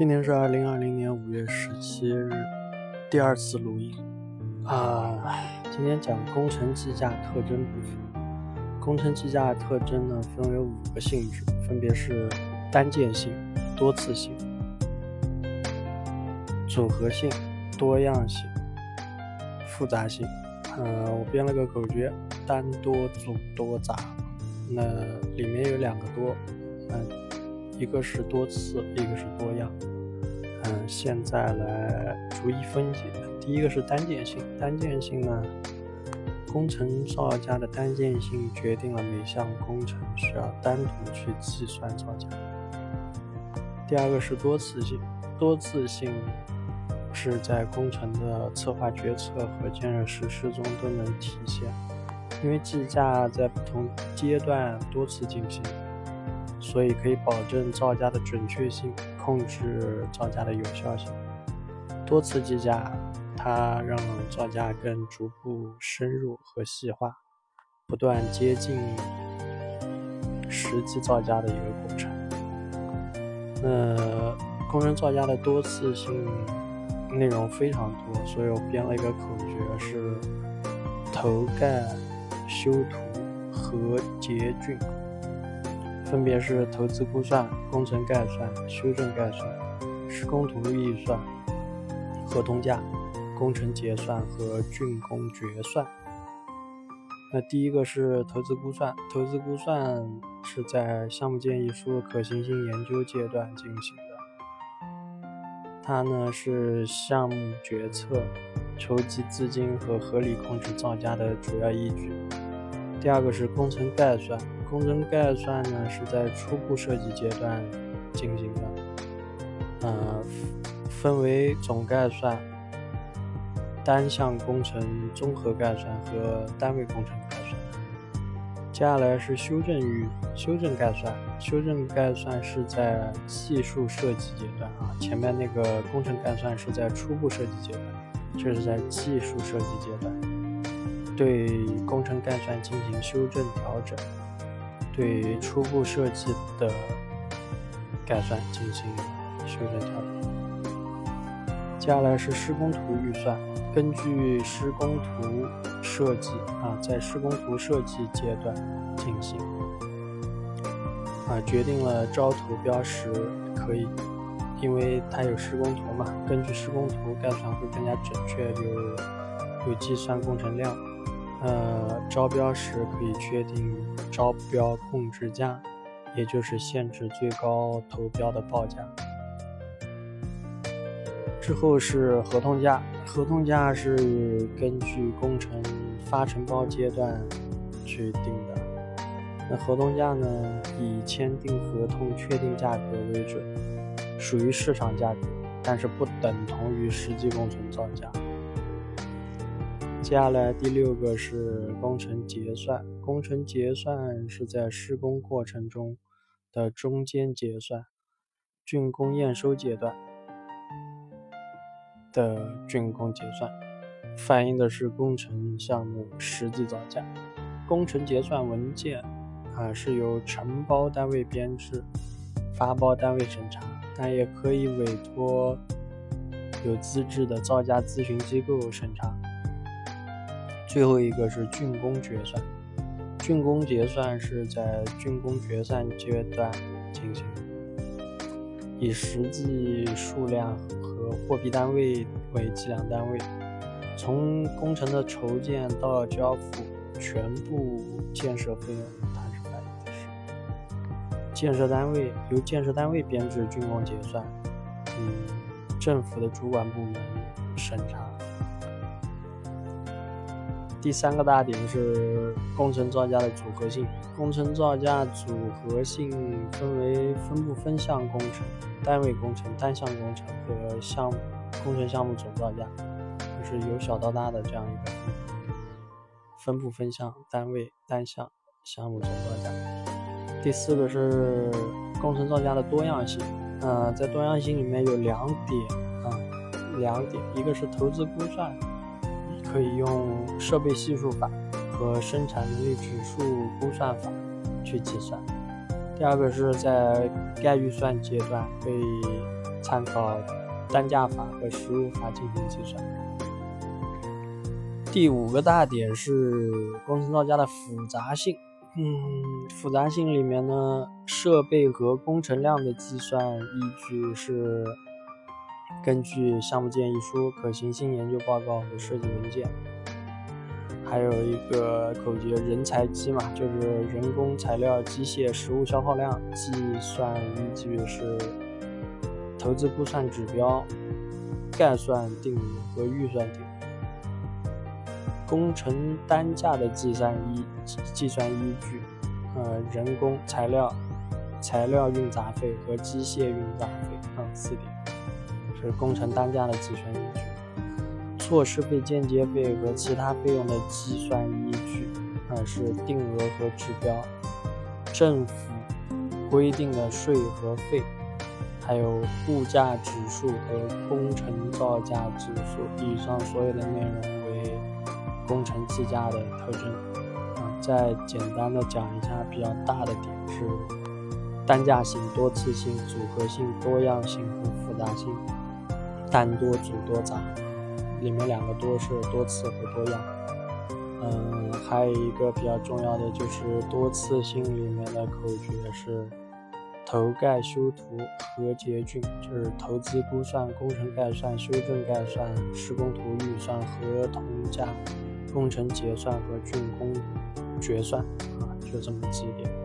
今天是二零二零年五月十七日，第二次录音啊。今天讲工程计价特征部分。工程计价特征呢，分为五个性质，分别是单件性、多次性、组合性、多样性、复杂性。呃，我编了个口诀：单多组多杂。那里面有两个多，嗯。一个是多次，一个是多样。嗯，现在来逐一分解。第一个是单件性，单件性呢，工程造价的单件性决定了每项工程需要单独去计算造价。第二个是多次性，多次性是在工程的策划决策和建设实施中都能体现，因为计价在不同阶段多次进行。所以可以保证造价的准确性，控制造价的有效性。多次计价，它让造价更逐步深入和细化，不断接近实际造价的一个过程。那工程造价的多次性内容非常多，所以我编了一个口诀是：头盖、修图和结菌。分别是投资估算、工程概算、修正概算、施工图预算、合同价、工程结算和竣工决算。那第一个是投资估算，投资估算是在项目建议书可行性研究阶段进行的，它呢是项目决策、筹集资金和合理控制造价的主要依据。第二个是工程概算。工程概算呢是在初步设计阶段进行的，呃，分为总概算、单项工程综合概算和单位工程概算。接下来是修正与修正概算，修正概算是在技术设计阶段啊，前面那个工程概算是在初步设计阶段，这是在技术设计阶段，对工程概算进行修正调整。对初步设计的概算进行修正调整。接下来是施工图预算，根据施工图设计啊，在施工图设计阶段进行啊，决定了招投标时可以，因为它有施工图嘛，根据施工图概算会更加准确，有有计算工程量。呃，招标时可以确定招标控制价，也就是限制最高投标的报价。之后是合同价，合同价是根据工程发承包阶段去定的。那合同价呢，以签订合同确定价格为准，属于市场价格，但是不等同于实际工程造价。接下来第六个是工程结算，工程结算是在施工过程中的中间结算，竣工验收阶段的竣工结算，反映的是工程项目实际造价。工程结算文件啊是由承包单位编制，发包单位审查，但也可以委托有资质的造价咨询机构审查。最后一个是竣工决算，竣工结算是在竣工决算阶段进行，以实际数量和货币单位为计量单位，从工程的筹建到交付，全部建设费用它是反映的是建设单位由建设单位编制竣工结算，嗯，政府的主管部门审查。第三个大点是工程造价的组合性。工程造价组合性分为分部分项工程、单位工程、单项工程和项目工程项目总造价，就是由小到大的这样一个分部分项、单位、单项、项目总造价。第四个是工程造价的多样性。呃，在多样性里面有两点啊，两点，一个是投资估算。可以用设备系数法和生产能力指数估算法去计算。第二个是在概预算阶段可以参考单价法和实物法进行计算。第五个大点是工程造价的复杂性。嗯，复杂性里面呢，设备和工程量的计算依据是根据项目建议书、可行性研究报告和设计文件。还有一个口诀，人才机嘛，就是人工、材料、机械、实物消耗量计算依据是投资估算指标、概算定额和预算定额。工程单价的计算依计算依据，呃，人工、材料、材料运杂费和机械运杂费，嗯，四点是工程单价的计算依据。措施费、间接费和其他费用的计算依据，啊是定额和指标，政府规定的税和费，还有物价指数和工程造价指数。以上所有的内容为工程计价的特征。啊，再简单的讲一下比较大的点是单价性、多次性、组合性、多样性和复杂性，但多、组多、杂。里面两个多是多次和多样，嗯，还有一个比较重要的就是多次性里面的口诀是投概修图和结均，就是投资估算、工程概算、修正概算、施工图预算、合同价、工程结算和竣工决算啊，就这么几点。